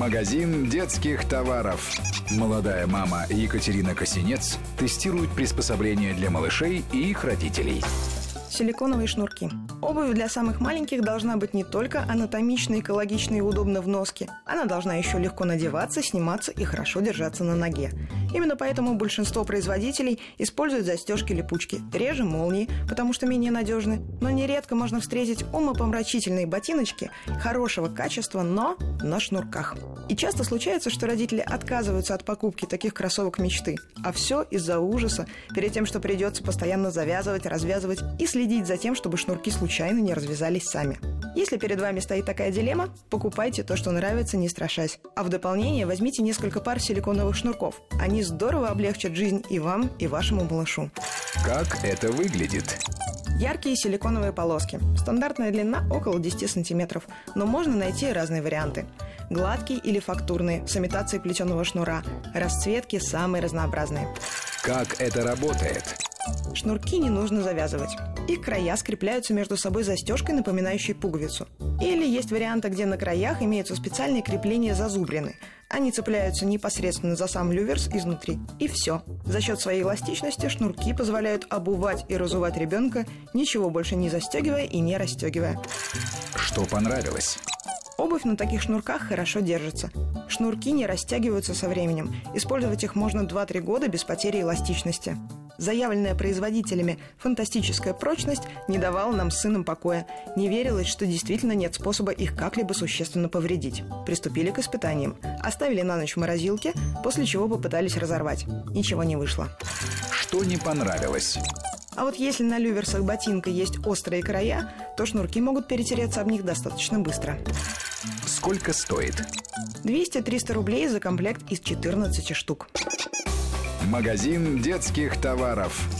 Магазин детских товаров. Молодая мама Екатерина Косинец тестирует приспособления для малышей и их родителей. Силиконовые шнурки. Обувь для самых маленьких должна быть не только анатомичной, экологичной и удобно в носке. Она должна еще легко надеваться, сниматься и хорошо держаться на ноге. Именно поэтому большинство производителей используют застежки-липучки, реже молнии, потому что менее надежны. Но нередко можно встретить умопомрачительные ботиночки хорошего качества, но на шнурках. И часто случается, что родители отказываются от покупки таких кроссовок мечты. А все из-за ужаса перед тем, что придется постоянно завязывать, развязывать и следить за тем, чтобы шнурки случайно не развязались сами. Если перед вами стоит такая дилемма, покупайте то, что нравится, не страшась. А в дополнение возьмите несколько пар силиконовых шнурков. Они здорово облегчат жизнь и вам, и вашему малышу. Как это выглядит? Яркие силиконовые полоски. Стандартная длина около 10 сантиметров, но можно найти разные варианты. Гладкие или фактурные, с имитацией плетеного шнура. Расцветки самые разнообразные. Как это работает? Шнурки не нужно завязывать. Их края скрепляются между собой застежкой, напоминающей пуговицу. Или есть варианты, где на краях имеются специальные крепления зазубрины. Они цепляются непосредственно за сам люверс изнутри. И все. За счет своей эластичности шнурки позволяют обувать и разувать ребенка, ничего больше не застегивая и не расстегивая. Что понравилось? Обувь на таких шнурках хорошо держится. Шнурки не растягиваются со временем. Использовать их можно 2-3 года без потери эластичности. Заявленная производителями фантастическая прочность не давала нам с сыном покоя. Не верилось, что действительно нет способа их как-либо существенно повредить. Приступили к испытаниям. Оставили на ночь в морозилке, после чего попытались разорвать. Ничего не вышло. Что не понравилось? А вот если на люверсах ботинка есть острые края, то шнурки могут перетереться об них достаточно быстро. Сколько стоит? 200-300 рублей за комплект из 14 штук. Магазин детских товаров.